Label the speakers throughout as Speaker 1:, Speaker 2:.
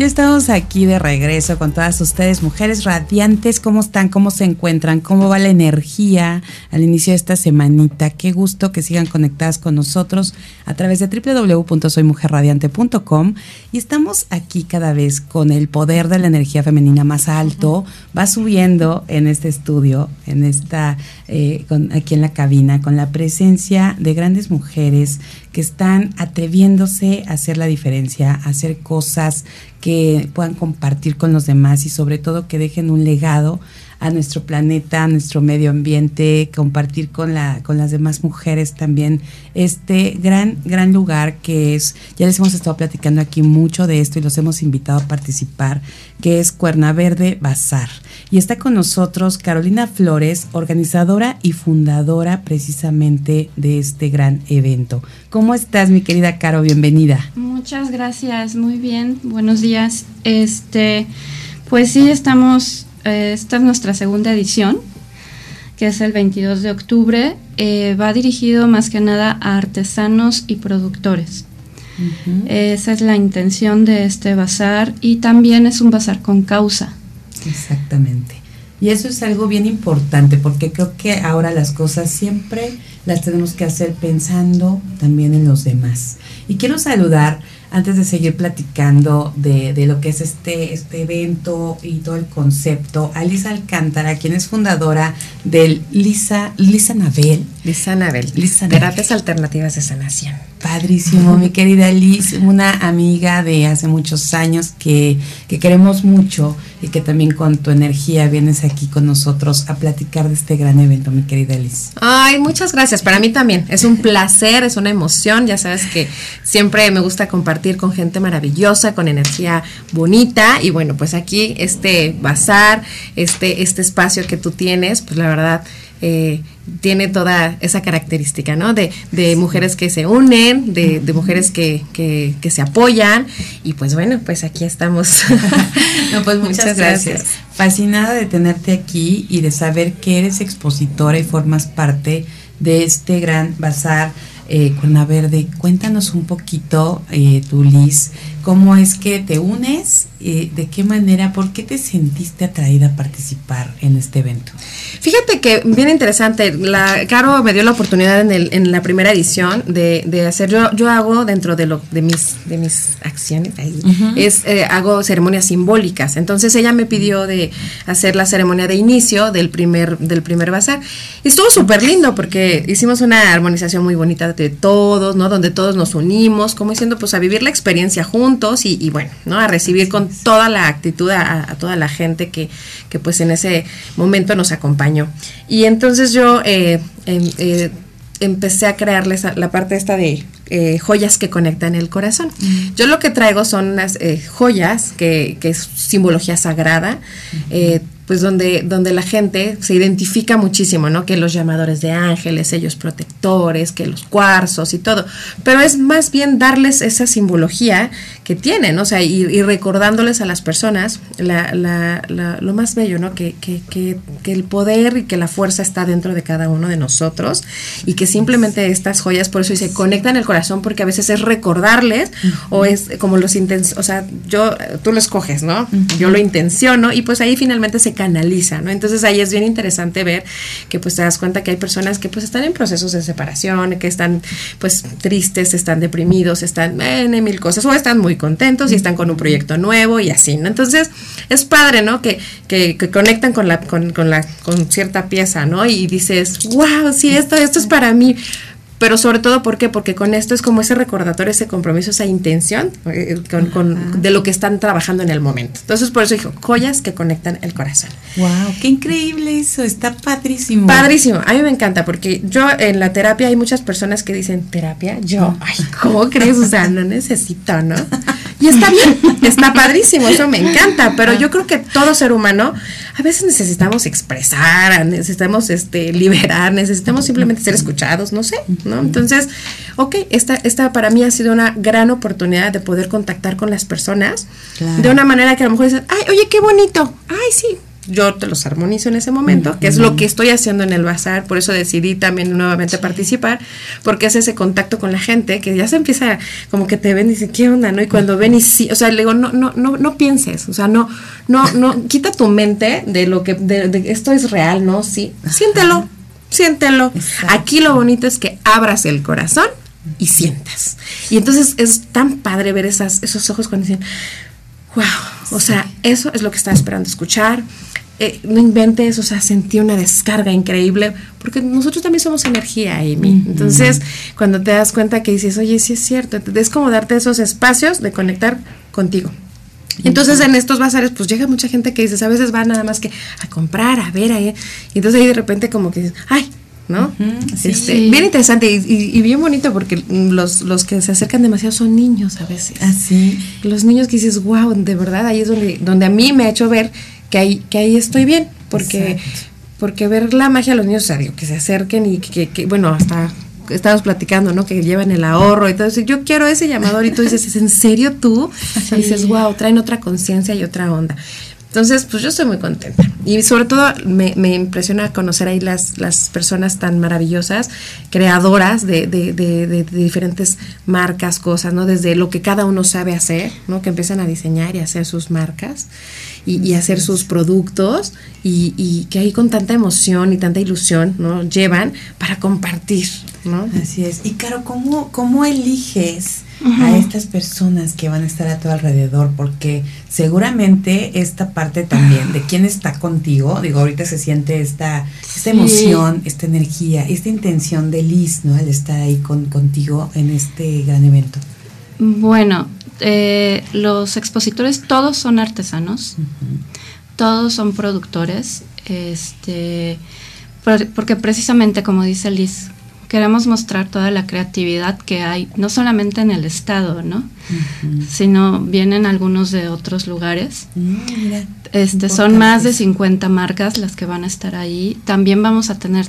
Speaker 1: Ya estamos aquí de regreso con todas ustedes, mujeres radiantes. ¿Cómo están? ¿Cómo se encuentran? ¿Cómo va la energía al inicio de esta semanita? Qué gusto que sigan conectadas con nosotros a través de www.soymujerradiante.com. Y estamos aquí cada vez con el poder de la energía femenina más alto. Va subiendo en este estudio, en esta, eh, aquí en la cabina, con la presencia de grandes mujeres que están atreviéndose a hacer la diferencia, a hacer cosas que puedan compartir con los demás y sobre todo que dejen un legado a nuestro planeta, a nuestro medio ambiente, compartir con la con las demás mujeres también este gran gran lugar que es ya les hemos estado platicando aquí mucho de esto y los hemos invitado a participar, que es Cuerna Verde Bazar. Y está con nosotros Carolina Flores, organizadora y fundadora precisamente de este gran evento. ¿Cómo estás, mi querida Caro? Bienvenida.
Speaker 2: Muchas gracias, muy bien. Buenos días. Este, pues sí, estamos eh, esta es nuestra segunda edición, que es el 22 de octubre. Eh, va dirigido más que nada a artesanos y productores. Esa es la intención de este bazar y también es un bazar con causa.
Speaker 1: Exactamente. Y eso es algo bien importante porque creo que ahora las cosas siempre las tenemos que hacer pensando también en los demás. Y quiero saludar antes de seguir platicando de, lo que es este, este evento y todo el concepto, a Lisa Alcántara, quien es fundadora del Lisa, Lisa Nabel.
Speaker 3: Lisa Nabel, Lisa Terapias Alternativas de Sanación.
Speaker 1: Padrísimo, mi querida Liz, una amiga de hace muchos años que, que queremos mucho y que también con tu energía vienes aquí con nosotros a platicar de este gran evento, mi querida Liz.
Speaker 3: Ay, muchas gracias. Para mí también es un placer, es una emoción. Ya sabes que siempre me gusta compartir con gente maravillosa, con energía bonita. Y bueno, pues aquí este bazar, este, este espacio que tú tienes, pues la verdad eh, tiene toda esa característica, ¿no? De, de mujeres que se unen, de, de mujeres que, que, que, se apoyan y pues bueno, pues aquí estamos.
Speaker 1: no, pues muchas, gracias. Fascinada de tenerte aquí y de saber que eres expositora y formas parte de este gran bazar eh, Cuerna Verde. Cuéntanos un poquito, eh, tú Liz, cómo es que te unes, eh, de qué manera, por qué te sentiste atraída a participar en este evento.
Speaker 3: Fíjate que bien interesante, la Caro me dio la oportunidad en, el, en la primera edición de, de, hacer, yo, yo hago dentro de, lo, de, mis, de mis acciones, es, eh, hago ceremonias simbólicas, entonces ella me pidió de hacer la ceremonia de inicio del primer, del primer bazar, y estuvo súper lindo porque hicimos una armonización muy bonita de todos, ¿no? Donde todos nos unimos, como diciendo, pues a vivir la experiencia juntos y, y bueno, ¿no? A recibir con toda la actitud a, a toda la gente que, que pues en ese momento nos acompaña y entonces yo eh, em, eh, empecé a crearles la parte esta de eh, joyas que conectan el corazón. Mm. Yo lo que traigo son unas joyas que, que, es simbología sagrada. Pues donde, donde la gente se identifica muchísimo, ¿no? Que los llamadores de ángeles, ellos protectores, que los cuarzos y todo. Pero es más bien darles esa simbología que tienen, o sea, y, y recordándoles a las personas la, la, la, lo más bello, ¿no? Que, que, que, que, el poder y que la fuerza está dentro de cada uno de nosotros y que simplemente estas joyas, por eso se conectan el corazón, porque a veces es recordarles uh -huh. o es como los intenciones, o sea, yo, tú lo escoges, ¿no? Uh -huh. Yo lo intenciono y pues ahí finalmente se canaliza, ¿no? Entonces ahí es bien interesante ver que pues te das cuenta que hay personas que pues están en procesos de separación, que están pues tristes, están deprimidos, están en mil cosas, o están muy contentos y están con un proyecto nuevo y así, ¿no? Entonces es padre, ¿no? Que, que, que conectan con la, con, con, la, con cierta pieza, ¿no? Y dices, wow, sí, esto, esto es para mí pero sobre todo ¿por qué? porque con esto es como ese recordatorio, ese compromiso, esa intención eh, con, con, de lo que están trabajando en el momento. Entonces por eso dijo, joyas que conectan el corazón.
Speaker 1: ¡Wow! ¡Qué increíble eso! Está padrísimo.
Speaker 3: Padrísimo. A mí me encanta porque yo en la terapia hay muchas personas que dicen, ¿terapia? Yo, ay, ¿cómo crees? O sea, no necesito, ¿no? Y está bien, está padrísimo, eso me encanta, pero yo creo que todo ser humano a veces necesitamos expresar, necesitamos este liberar, necesitamos simplemente ser escuchados, no sé, ¿no? Entonces, ok, esta, esta para mí ha sido una gran oportunidad de poder contactar con las personas de una manera que a lo mejor dices, ay, oye, qué bonito, ay, sí, yo te los armonizo en ese momento, que es lo que estoy haciendo en el bazar, por eso decidí también nuevamente participar, porque es ese contacto con la gente que ya se empieza como que te ven y dicen, ¿qué onda? ¿no? Y cuando ven y sí, o sea, le digo, no, no, no, no pienses, o sea, no, no, no, quita tu mente de lo que, de, esto es real, ¿no? Sí, siéntelo, siéntelo. Aquí lo bonito es que abras el corazón y sientas. Y entonces es tan padre ver esas, esos ojos cuando dicen, wow, o sea, eso es lo que estaba esperando escuchar. Eh, no inventes, o sea, sentí una descarga increíble, porque nosotros también somos energía, Amy. Entonces, cuando te das cuenta que dices, oye, sí es cierto, es como darte esos espacios de conectar contigo. Entonces en estos bazares pues llega mucha gente que dices, a veces va nada más que a comprar, a ver, ahí. y entonces ahí de repente como que dices, ay, ¿no? Este, bien interesante y, bien bonito porque los, los que se acercan demasiado son niños a veces.
Speaker 1: Así.
Speaker 3: Ah, los niños que dices, wow, de verdad, ahí es donde, donde a mí me ha hecho ver que ahí, que ahí estoy bien, porque, porque ver la magia a los niños, o sea, que se acerquen y que, que, bueno, hasta estamos platicando, ¿no? Que llevan el ahorro y todo eso. Yo quiero ese llamador y tú dices, ¿es en serio tú? Y dices, wow, traen otra conciencia y otra onda. Entonces, pues yo estoy muy contenta. Y sobre todo me, me impresiona conocer ahí las, las personas tan maravillosas, creadoras de, de, de, de, diferentes marcas, cosas, ¿no? Desde lo que cada uno sabe hacer, ¿no? Que empiezan a diseñar y hacer sus marcas y, hacer sus productos y, y, que ahí con tanta emoción y tanta ilusión, ¿no? Llevan para compartir, ¿no?
Speaker 1: Así es. Y claro, ¿cómo, cómo eliges a estas personas que van a estar a tu alrededor? Porque seguramente esta parte también de quién está contigo, digo, ahorita se siente esta, esta emoción, esta energía, esta intención de Liz, ¿no? Al estar ahí con, contigo en este gran evento.
Speaker 2: Bueno, eh, los expositores todos son artesanos, todos son productores, este, porque precisamente como dice Liz, queremos mostrar toda la creatividad que hay, no solamente en el estado, ¿no? Sino vienen algunos de otros lugares. Mm, este, son más de 50 marcas las que van a estar ahí. También vamos a tener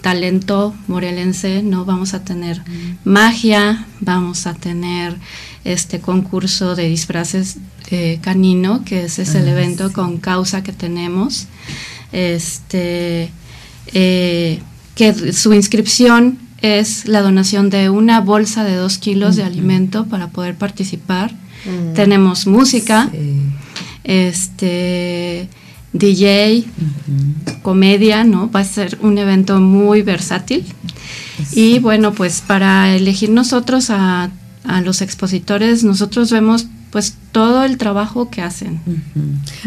Speaker 2: talento morelense, ¿no? Vamos a tener mm. magia, vamos a tener este concurso de disfraces eh, canino, que ese es el ah, evento con causa que tenemos. Este, eh, que su inscripción es la donación de una bolsa de dos kilos de alimento para poder participar. Mm. Tenemos música, este DJ, comedia, ¿no? Va a ser un evento muy versátil. Y bueno, pues para elegir nosotros a a los expositores, nosotros vemos pues todo el trabajo que hacen.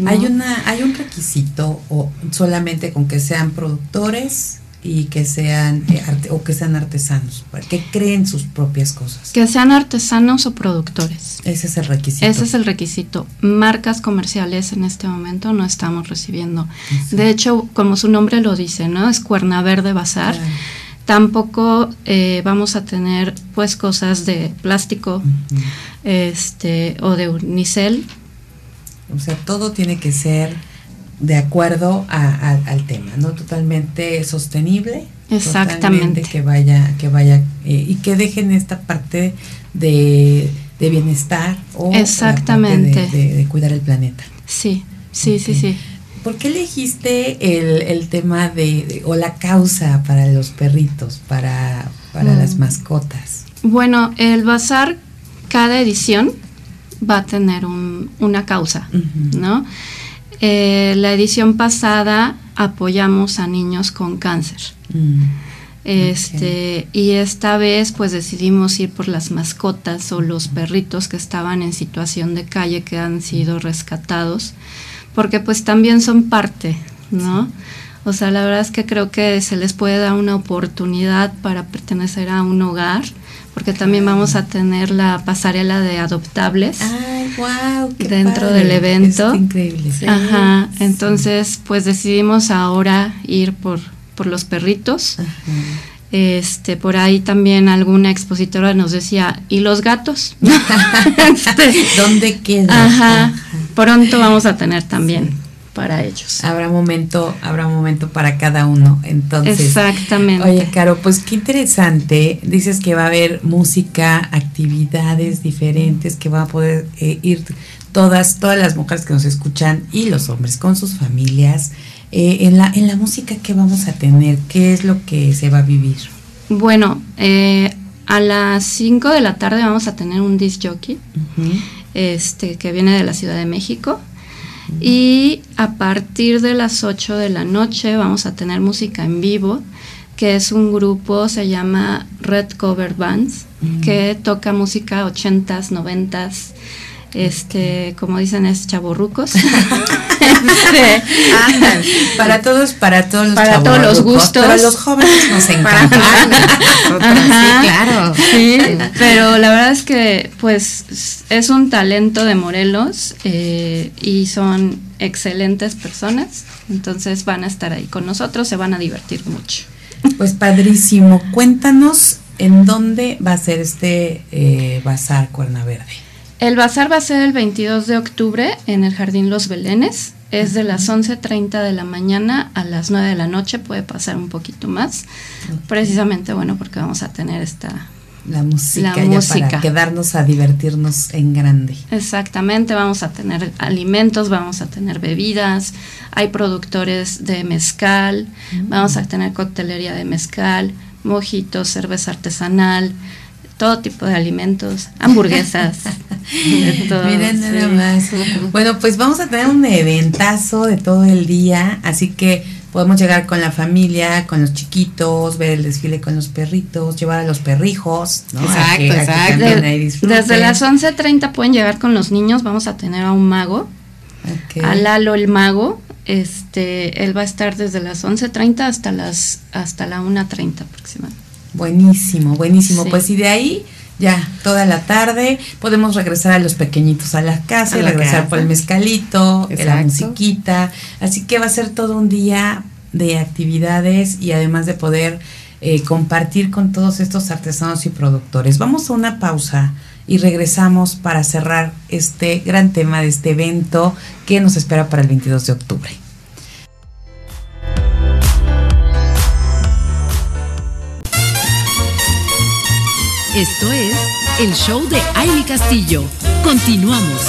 Speaker 1: Hay una, hay un requisito o solamente con que sean productores y que sean eh, o que sean artesanos, que creen sus propias cosas.
Speaker 2: Que sean artesanos o productores.
Speaker 1: Ese es el requisito.
Speaker 2: Ese es el requisito. Marcas comerciales en este momento no estamos recibiendo. De hecho, como su nombre lo dice, ¿no? Es Cuerna Verde Bazar. Tampoco eh, vamos a tener pues cosas de plástico este, o de unicel.
Speaker 1: O sea, todo tiene que ser de acuerdo al tema, ¿no? Totalmente sostenible.
Speaker 2: Exactamente.
Speaker 1: que vaya, que vaya eh, y que dejen esta parte de, bienestar o
Speaker 2: Exactamente.
Speaker 1: de, cuidar el planeta.
Speaker 2: Sí, sí, sí, sí.
Speaker 1: ¿Por qué elegiste el, el tema de, o la causa para los perritos, para, para las mm. mascotas?
Speaker 2: Bueno, el bazar, cada edición va a tener un, una causa, ¿no? Eh, la edición pasada apoyamos a niños con cáncer. Mm. Este, y esta vez pues decidimos ir por las mascotas o los perritos que estaban en situación de calle que han sido rescatados porque pues también son parte, ¿no? O sea, la verdad es que creo que se les puede dar una oportunidad para pertenecer a un hogar, porque también vamos a tener la pasarela de adoptables
Speaker 1: Ay, wow,
Speaker 2: dentro del evento.
Speaker 1: Es increíble.
Speaker 2: Ajá, entonces pues decidimos ahora ir por, por los perritos. Este, por ahí también alguna expositora nos decía, ¿y los gatos?
Speaker 1: Este, ¿Dónde quedan?
Speaker 2: Ajá, pronto vamos a tener también para ellos.
Speaker 1: Habrá momento, habrá momento para cada uno, entonces.
Speaker 2: Exactamente.
Speaker 1: Oye, Caro, pues qué interesante. Dices que va a haber música, actividades diferentes, que va a poder eh, ir todas, todas las mujeres que nos escuchan y los hombres con sus familias. Eh, en, la, en la música, ¿qué vamos a tener? ¿Qué es lo que se va a vivir?
Speaker 2: Bueno, eh, a las 5 de la tarde vamos a tener un disc jockey este, que viene de la Ciudad de México. Y a partir de las 8 de la noche vamos a tener música en vivo, que es un grupo, se llama Red Cover Bands, que toca música 80s, 90s, este, como dicen, es chaborrucos.
Speaker 1: este, para todos, para todos los
Speaker 2: para todos los gustos.
Speaker 1: Para los jóvenes nos encanta.
Speaker 2: sí, claro. Sí, pero la verdad es que, pues, es un talento de Morelos eh, y son excelentes personas. Entonces van a estar ahí con nosotros, se van a divertir mucho.
Speaker 1: Pues padrísimo. Cuéntanos en dónde va a ser este eh, bazar Cuerna Verde.
Speaker 2: El bazar va a ser el 22 de octubre en el Jardín Los Belenes. Es de las 11.30 de la mañana a las 9 de la noche, puede pasar un poquito más. Precisamente, bueno, porque vamos a tener esta...
Speaker 1: La música, la música. para quedarnos a divertirnos en grande.
Speaker 2: Exactamente, vamos a tener alimentos, vamos a tener bebidas, hay productores de mezcal, vamos a tener coctelería de mezcal, mojitos, cerveza artesanal, todo tipo de alimentos, hamburguesas.
Speaker 1: Miren nada más. Bueno, pues vamos a tener un eventazo de todo el día, así que podemos llegar con la familia, con los chiquitos, ver el desfile con los perritos, llevar a los perrijos, ¿no?
Speaker 2: Exacto, exacto. desde las 11.30 pueden llegar con los niños, vamos a tener a un mago, a Lalo el mago, este, él va a estar desde las 11.30 hasta las hasta la 1.30 aproximadamente.
Speaker 1: Buenísimo, buenísimo. Pues y de ahí ya toda la tarde podemos regresar a los pequeñitos a la casa, y regresar por el mezcalito, la musiquita. Así que va a ser todo un día de actividades y además de poder eh, compartir con todos estos artesanos y productores. Vamos a una pausa y regresamos para cerrar este gran tema de este evento que nos espera para el 22 de octubre.
Speaker 4: Esto es el show de Aile Castillo. Continuamos.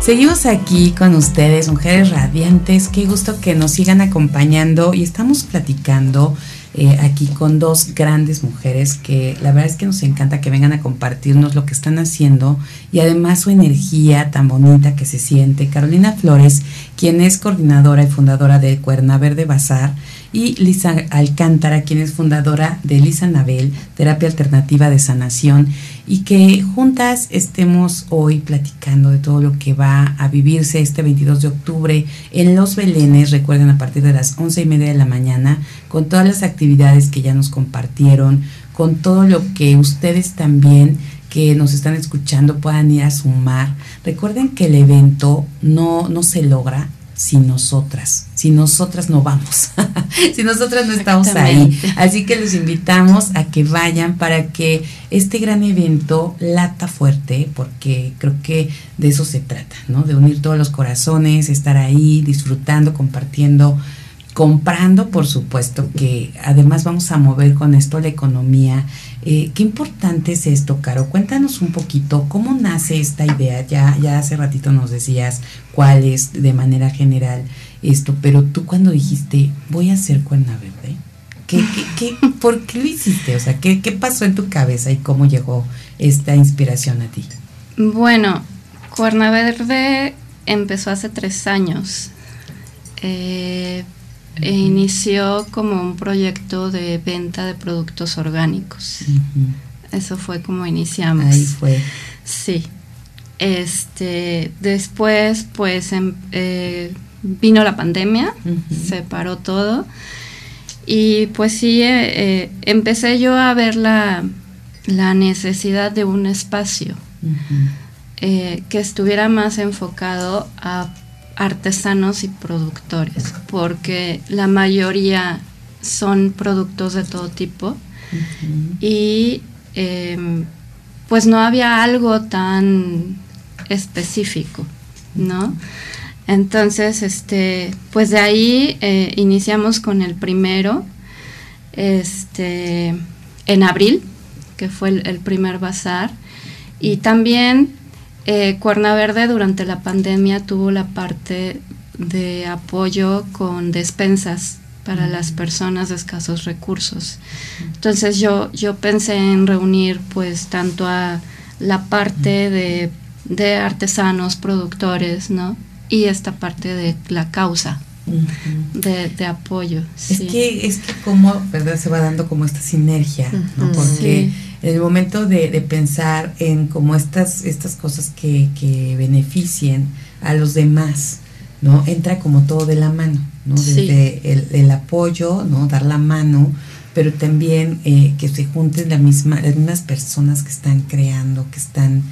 Speaker 1: Seguimos aquí con ustedes, mujeres radiantes. Qué gusto que nos sigan acompañando y estamos platicando eh, aquí con dos grandes mujeres que la verdad es que nos encanta que vengan a compartirnos lo que están haciendo y además su energía tan bonita que se siente. Carolina Flores, quien es coordinadora y fundadora de Cuerna Verde Bazar, y Lisa Alcántara, quien es fundadora de Lisa Nabel, Terapia Alternativa de Sanación, y que juntas estemos hoy platicando de todo lo que va a vivirse este 22 de octubre en Los Belenes, recuerden a partir de las once y media de la mañana, con todas las actividades que ya nos compartieron, con todo lo que ustedes también que nos están escuchando puedan ir a sumar. Recuerden que el evento no, no se logra si nosotras, si nosotras no vamos, si nosotras no estamos ahí. Así que los invitamos a que vayan para que este gran evento lata fuerte, porque creo que de eso se trata, ¿no? De unir todos los corazones, estar ahí, disfrutando, compartiendo comprando, por supuesto, que además vamos a mover con esto la economía. Eh, qué importante es esto, Caro. Cuéntanos un poquito cómo nace esta idea. Ya, ya hace ratito nos decías cuál es de manera general esto, pero tú cuando dijiste voy a hacer Cuerna Verde, ¿qué, qué, qué, por qué lo hiciste? O sea, ¿qué, ¿qué pasó en tu cabeza y cómo llegó esta inspiración a ti?
Speaker 2: Bueno, Cuerna Verde empezó hace tres años. Eh, inició como un proyecto de venta de productos orgánicos. Eso fue como iniciamos.
Speaker 1: Ahí fue.
Speaker 2: Sí. Este, después, pues, em, eh, vino la pandemia, se paró todo. Y pues sí, eh, eh, empecé yo a ver la, la necesidad de un espacio eh, que estuviera más enfocado a artesanos y productores, porque la mayoría son productos de todo tipo y em, pues no había algo tan específico, ¿no? Entonces, este, pues de ahí eh, iniciamos con el primero, este, en abril, que fue el, primer bazar, y también eh, Cuerna Verde durante la pandemia tuvo la parte de apoyo con despensas para las personas de escasos recursos. Entonces yo, yo pensé en reunir pues tanto a la parte de, de artesanos, productores, ¿no? Y esta parte de la causa, de, apoyo.
Speaker 1: Es que, es que como, ¿verdad? Se va dando como esta sinergia, ¿no? Porque en el momento de, pensar en como estas, estas cosas que, que beneficien a los demás, ¿no? Entra como todo de la mano, ¿no? Desde el, apoyo, ¿no? Dar la mano, pero también eh, que se junten la misma, las mismas personas que están creando, que están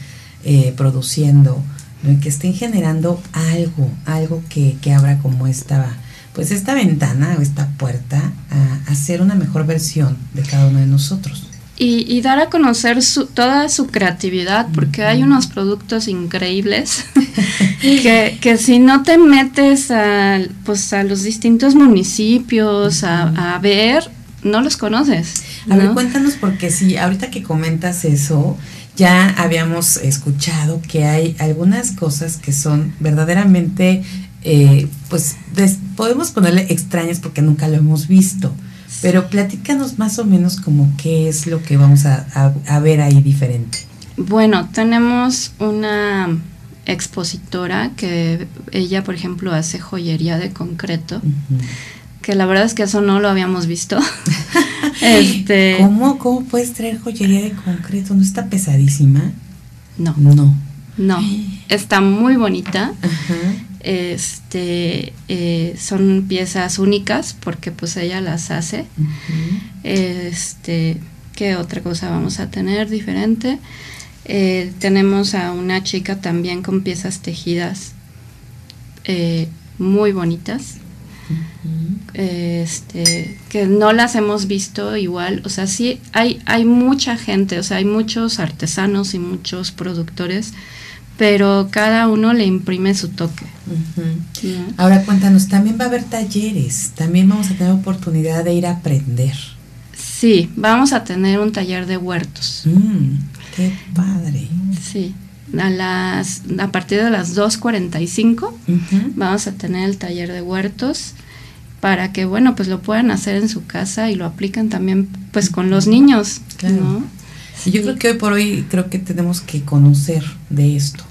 Speaker 1: eh, produciendo, ¿no? que estén generando algo, algo que, que abra como esta, pues esta ventana o esta puerta a, a ser una mejor versión de cada uno de nosotros
Speaker 2: y, dar a conocer su, toda su creatividad, porque hay unos productos increíbles que, si no te metes a, pues, a los distintos municipios a, ver, no los conoces.
Speaker 1: A ver, cuéntanos, porque si ahorita que comentas eso, ya habíamos escuchado que hay algunas cosas que son verdaderamente, eh, pues podemos ponerle extrañas porque nunca lo hemos visto. Pero platícanos más o menos como qué es lo que vamos a, ver ahí diferente.
Speaker 2: Bueno, tenemos una expositora que ella, por ejemplo, hace joyería de concreto, que la verdad es que eso no lo habíamos visto.
Speaker 1: este, ¿Cómo, ¿Cómo puedes traer joyería de concreto? ¿No está pesadísima?
Speaker 2: No. No. No, está muy bonita. Ajá este eh, son piezas únicas porque pues ella las hace este qué otra cosa vamos a tener diferente eh, tenemos a una chica también con piezas tejidas eh, muy bonitas este que no las hemos visto igual o sea sí hay hay mucha gente o sea hay muchos artesanos y muchos productores pero cada uno le imprime su toque.
Speaker 1: Ahora cuéntanos, también va a haber talleres, también vamos a tener oportunidad de ir a aprender.
Speaker 2: Sí, vamos a tener un taller de huertos.
Speaker 1: Mm, qué padre.
Speaker 2: Sí, a, las, a partir de las 2.45 vamos a tener el taller de huertos para que, bueno, pues lo puedan hacer en su casa y lo aplican también pues con los niños, ¿no?
Speaker 1: Yo creo que hoy por hoy creo que tenemos que conocer de esto.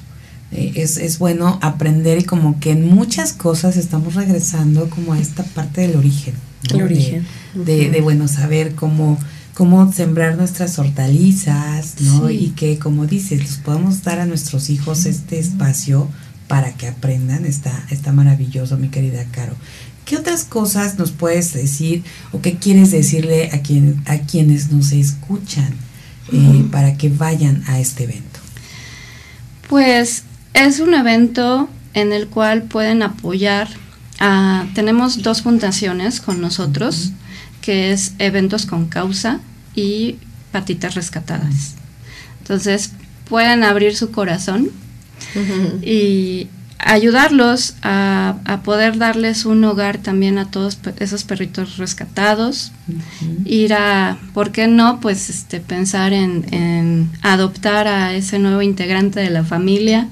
Speaker 1: Eh, es, es, bueno aprender y como que en muchas cosas estamos regresando como a esta parte del origen.
Speaker 3: El origen.
Speaker 1: De, de, bueno, saber cómo, cómo sembrar nuestras hortalizas, ¿no? Y que, como dices, les podemos dar a nuestros hijos este espacio para que aprendan. Está, está maravilloso, mi querida Caro. ¿Qué otras cosas nos puedes decir o qué quieres decirle a, quien, a quienes nos escuchan? Eh, para que vayan a este evento?
Speaker 2: Pues es un evento en el cual pueden apoyar. tenemos dos fundaciones con nosotros, que es Eventos con Causa y Patitas Rescatadas. Entonces pueden abrir su corazón y ayudarlos a, poder darles un hogar también a todos esos perritos rescatados, ir a, ¿por qué no? Pues este, pensar en, adoptar a ese nuevo integrante de la familia,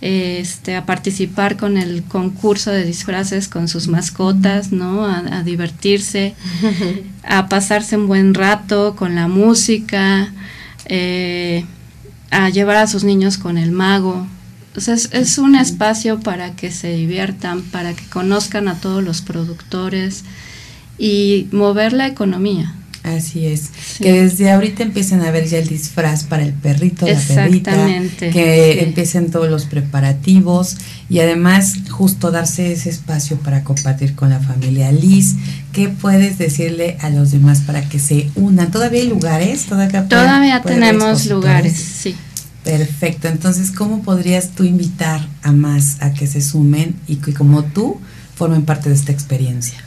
Speaker 2: este, a participar con el concurso de disfraces con sus mascotas, ¿no? A, divertirse, a pasarse un buen rato con la música, eh, a llevar a sus niños con el mago, es, un espacio para que se diviertan, para que conozcan a todos los productores y mover la economía.
Speaker 1: Así es. Que desde ahorita empiecen a ver ya el disfraz para el perrito, la perrita. Que empiecen todos los preparativos y además justo darse ese espacio para compartir con la familia. Liz, ¿qué puedes decirle a los demás para que se unan? ¿Todavía hay lugares?
Speaker 2: Todavía, Todavía tenemos lugares, sí.
Speaker 1: Perfecto. Entonces, ¿cómo podrías tú invitar a más a que se sumen y que como tú formen parte de esta experiencia?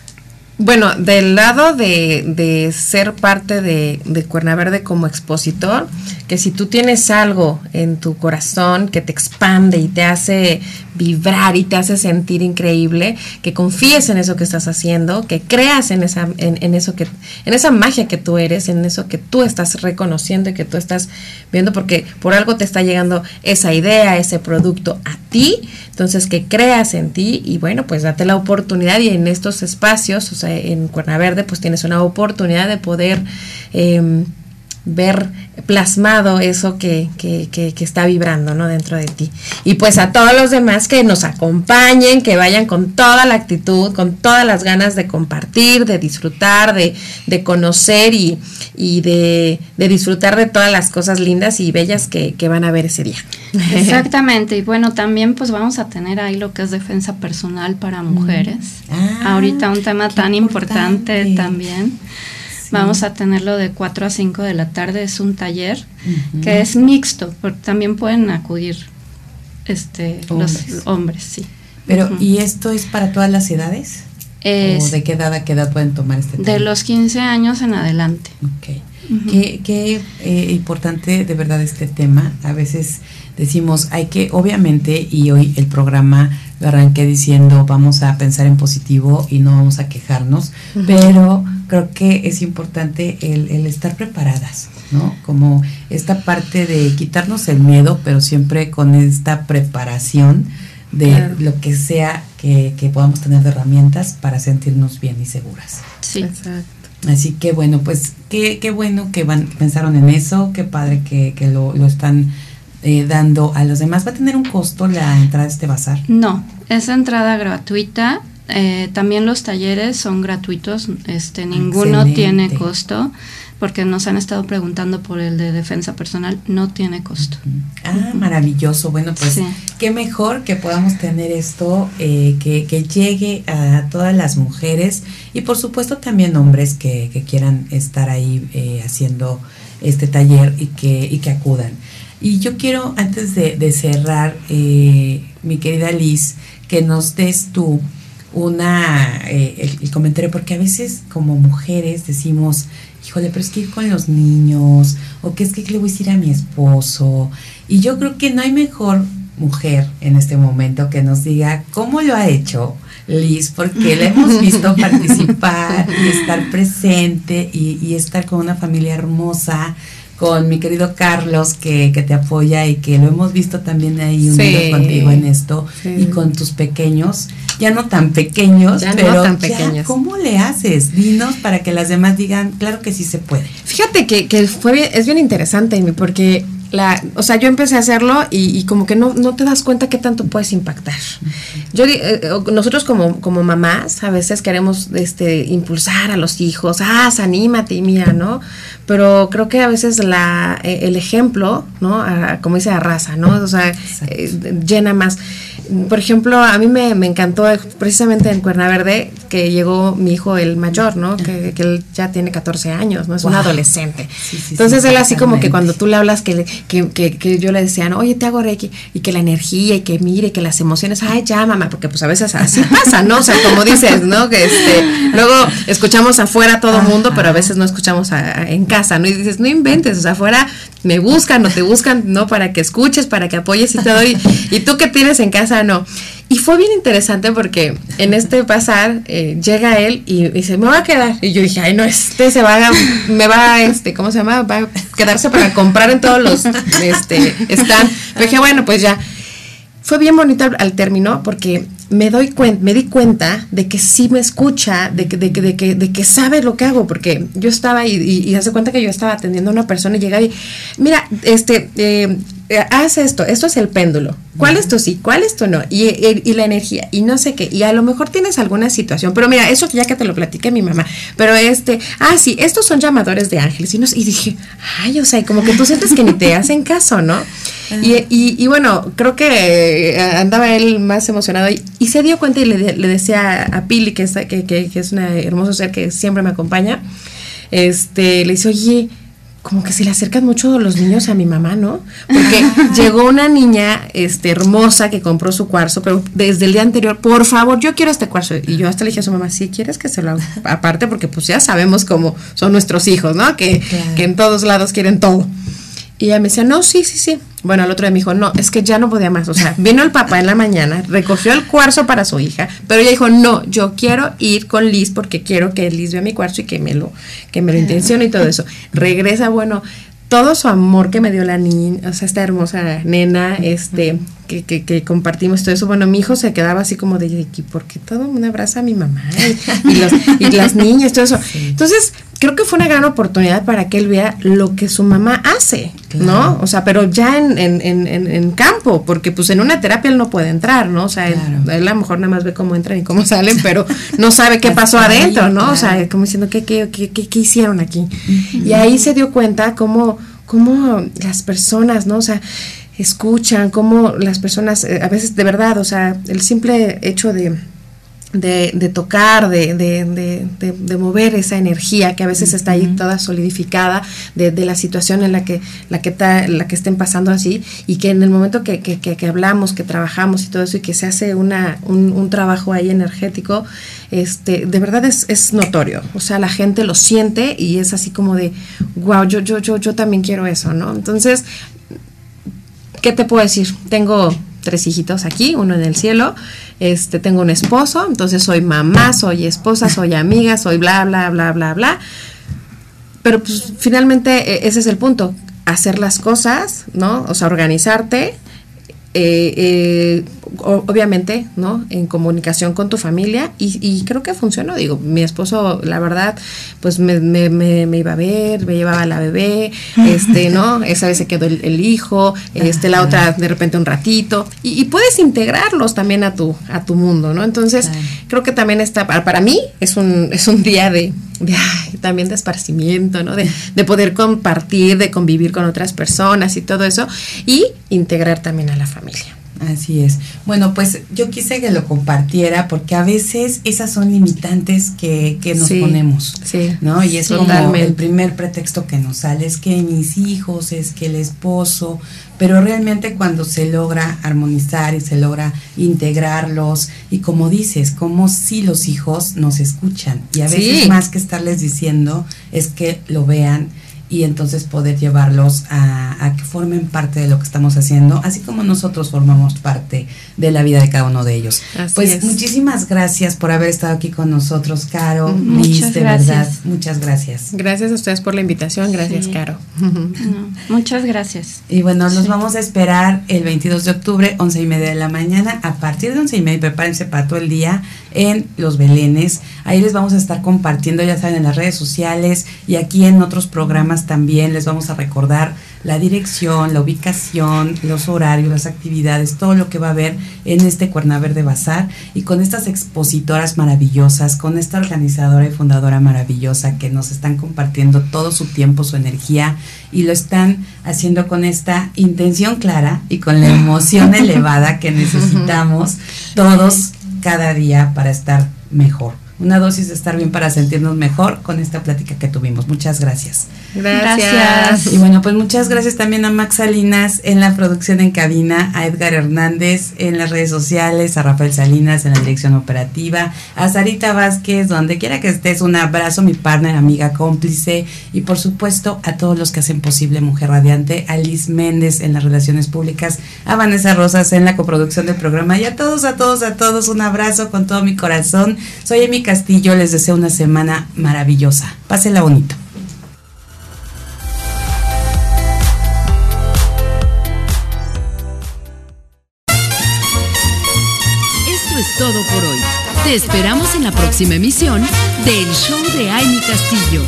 Speaker 3: Bueno, del lado de, de ser parte de, de como expositor, que si tú tienes algo en tu corazón que te expande y te hace vibrar y te hace sentir increíble, que confíes en eso que estás haciendo, que creas en esa, en, eso que, en esa magia que tú eres, en eso que tú estás reconociendo y que tú estás viendo, porque por algo te está llegando esa idea, ese producto a ti, entonces que creas en ti y bueno, pues date la oportunidad y en estos espacios, o sea, en Cuerna Verde, pues tienes una oportunidad de poder em, ver plasmado eso que, que, que, está vibrando ¿no? dentro de ti. Y pues a todos los demás que nos acompañen, que vayan con toda la actitud, con todas las ganas de compartir, de disfrutar, de, de conocer y, y de, de, disfrutar de todas las cosas lindas y bellas que, que van a ver ese día.
Speaker 2: Exactamente, y bueno, también pues vamos a tener ahí lo que es defensa personal para mujeres. Ah, Ahorita un tema tan importante también. Vamos a tenerlo de 4 a 5 de la tarde, es un taller que es mixto, porque también pueden acudir este los hombres, sí.
Speaker 1: Pero ¿y esto es para todas las edades? ¿O de qué edad a qué edad pueden tomar este taller?
Speaker 2: De los 15 años en adelante.
Speaker 1: Ok. Qué, eh, importante de verdad este tema. A veces decimos, hay que, obviamente, y hoy el programa lo arranqué diciendo, vamos a pensar en positivo y no vamos a quejarnos, pero creo que es importante el, el, estar preparadas, ¿no? Como esta parte de quitarnos el miedo, pero siempre con esta preparación de lo que sea que, que, podamos tener de herramientas para sentirnos bien y seguras.
Speaker 2: Sí, exacto.
Speaker 1: Así que bueno, pues qué, qué bueno que van, pensaron en eso, qué padre que, que lo, lo están eh, dando a los demás. ¿Va a tener un costo la entrada a este bazar?
Speaker 2: No, es entrada gratuita. Eh, también los talleres son gratuitos, este, ninguno tiene costo, porque nos han estado preguntando por el de defensa personal, no tiene costo.
Speaker 1: Ah, maravilloso. Bueno, pues qué mejor que podamos tener esto, eh, que, que, llegue a todas las mujeres y por supuesto también hombres que, que quieran estar ahí haciendo este taller y que, y que acudan. Y yo quiero, antes de, cerrar, eh, mi querida Liz, que nos des tú una eh, el, comentario, porque a veces como mujeres decimos, híjole, pero es que ir con los niños, o que es que le voy a decir a mi esposo. Y yo creo que no hay mejor mujer en este momento que nos diga cómo lo ha hecho Liz, porque la hemos visto participar y estar presente y, y estar con una familia hermosa con mi querido Carlos que, que, te apoya y que lo hemos visto también ahí unido contigo en esto y con tus pequeños, ya no tan pequeños, pero tan pequeños. ¿cómo le haces? Dinos para que las demás digan, claro que sí se puede.
Speaker 3: Fíjate que, que fue es bien interesante, porque la, o sea, yo empecé a hacerlo y, como que no, no, te das cuenta qué tanto puedes impactar. Yo, eh, nosotros como, como mamás a veces queremos este, impulsar a los hijos, ah, anímate y mira, ¿no? Pero creo que a veces la, eh, el ejemplo, ¿no? como dice raza, ¿no? O sea, eh, llena más por ejemplo, a mí me, encantó precisamente en Cuerna Verde que llegó mi hijo el mayor, ¿no? Que, él ya tiene 14 años, ¿no? Es un adolescente. Entonces él así como que cuando tú le hablas que, que, que, yo le decía, oye, te hago reiki, y que la energía, y que mire, que las emociones, ay, ya, mamá, porque pues a veces así pasa, ¿no? O sea, como dices, ¿no? Que este, luego escuchamos afuera todo el mundo, pero a veces no escuchamos en casa, ¿no? Y dices, no inventes, o sea, afuera me buscan o te buscan, ¿no? Para que escuches, para que apoyes y todo. Y, y tú que tienes en casa, no. Y fue bien interesante porque en este pasar eh, llega él y dice, me va a quedar. Y yo dije, ay, no, este se va a, me va este, ¿cómo se llama? Va a quedarse para comprar en todos los, este, están. dije, bueno, pues ya. Fue bien bonito al, término porque me doy cuenta, me di cuenta de que sí me escucha, de que, de que, de que, sabe lo que hago, porque yo estaba y, hace cuenta que yo estaba atendiendo a una persona y llegaba y, mira, este, eh, haz esto, esto es el péndulo. ¿Cuál es tu sí? ¿Cuál es tu no? Y, y, la energía, y no sé qué. Y a lo mejor tienes alguna situación, pero mira, eso ya que te lo platiqué mi mamá, pero este, ah, sí, estos son llamadores de ángeles. Y, y dije, ay, o sea, como que tú sientes que ni te hacen caso, ¿no? Y, y, bueno, creo que eh, andaba él más emocionado y, se dio cuenta y le, le decía a Pili, que es, que, que, que es una hermoso ser que siempre me acompaña, este, le dice, oye, como que se le acercan mucho los niños a mi mamá, ¿no? Porque llegó una niña este, hermosa que compró su cuarzo, pero desde el día anterior, por favor, yo quiero este cuarzo. Y yo hasta le dije a su mamá, si quieres que se lo aparte, porque pues ya sabemos cómo son nuestros hijos, ¿no? Que, que en todos lados quieren todo. Y ella me decía, no, sí, sí, sí. Bueno, al otro día me dijo, no, es que ya no podía más. O sea, vino el papá en la mañana, recogió el cuarzo para su hija, pero ella dijo, no, yo quiero ir con Liz porque quiero que Liz vea mi cuarzo y que me lo, que me lo intencione y todo eso. Regresa, bueno, todo su amor que me dio la niña, o sea, esta hermosa nena, este, que, que, que, compartimos todo eso. Bueno, mi hijo se quedaba así como de, ¿por qué todo un abraza a mi mamá? Y, los, y las niñas, todo eso. Entonces, creo que fue una gran oportunidad para que él vea lo que su mamá hace, ¿no? O sea, pero ya en, en, en, en, campo, porque pues en una terapia él no puede entrar, ¿no? O sea, él, a lo mejor nada más ve cómo entran y cómo salen, pero no sabe qué pasó adentro, ¿no? O sea, como diciendo, ¿qué, qué, qué, qué hicieron aquí? Y ahí se dio cuenta cómo cómo las personas, ¿no? O sea, escuchan, cómo las personas, eh, a veces de verdad, o sea, el simple hecho de, de, tocar, de, de, de, mover esa energía que a veces está ahí toda solidificada de, la situación en la que, la, que está, la que estén pasando así y que en el momento que, que, que, hablamos, que trabajamos y todo eso y que se hace una, un, un trabajo ahí energético, este, de verdad es, es, notorio. O sea, la gente lo siente y es así como de, wow, yo, yo, yo, yo también quiero eso, ¿no? Entonces, ¿qué te puedo decir? Tengo tres hijitos aquí, uno en el cielo, este, tengo un esposo, entonces soy mamá, soy esposa, soy amiga, soy bla, bla, bla, bla, bla. Pero pues finalmente e, ese es el punto, hacer las cosas, ¿no? O sea, organizarte eh, eh, obviamente, ¿no? En comunicación con tu familia y, creo que funcionó. Digo, mi esposo, la verdad, pues me, me, me, iba a ver, me llevaba a la bebé, este, ¿no? Esa vez se quedó el, hijo, este, la otra de repente un ratito y, puedes integrarlos también a tu, a tu mundo, ¿no? Entonces, creo que también está, para, mí es un, es un día de, también de esparcimiento, ¿no? De, de poder compartir, de convivir con otras personas y todo eso y integrar también a la familia.
Speaker 1: Así es. Bueno, pues yo quise que lo compartiera porque a veces esas son limitantes que, que nos ponemos, sí, ¿no? Y es como el primer pretexto que nos sale, es que mis hijos, es que el esposo, pero realmente cuando se logra armonizar y se logra integrarlos y como dices, como si los hijos nos escuchan y a veces más que estarles diciendo es que lo vean y entonces poder llevarlos a, que formen parte de lo que estamos haciendo, así como nosotros formamos parte de la vida de cada uno de ellos. pues muchísimas gracias por haber estado aquí con nosotros, Caro, muchas de gracias. verdad, muchas gracias.
Speaker 3: Gracias a ustedes por la invitación, gracias, Caro.
Speaker 2: muchas gracias.
Speaker 1: Y bueno, nos vamos a esperar el 22 de octubre, once y media de la mañana, a partir de once y media, prepárense para todo el día en Los Belenes. Ahí les vamos a estar compartiendo, ya saben, en las redes sociales y aquí en otros programas también les vamos a recordar la dirección, la ubicación, los horarios, las actividades, todo lo que va a haber en este Cuernaverde Bazar. Y con estas expositoras maravillosas, con esta organizadora y fundadora maravillosa que nos están compartiendo todo su tiempo, su energía y lo están haciendo con esta intención clara y con la emoción elevada que necesitamos todos cada día para estar mejor una dosis de estar bien para sentirnos mejor con esta plática que tuvimos. Muchas gracias.
Speaker 3: Gracias.
Speaker 1: Y bueno, pues muchas gracias también a Max Salinas en la producción en cabina, a Edgar Hernández en las redes sociales, a Rafael Salinas en la dirección operativa, a Sarita Vázquez, donde quiera que estés, un abrazo, mi partner, amiga, cómplice, y por supuesto a todos los que hacen posible Mujer Radiante, a Liz Méndez en las relaciones públicas, a Vanessa Rosas en la coproducción del programa, y a todos, a todos, a todos, un abrazo con todo mi corazón. Soy Emi Castillo, les deseo una semana maravillosa. Pásenla bonito.
Speaker 4: Esto es todo por hoy. Te esperamos en la próxima emisión del Show de Amy Castillo.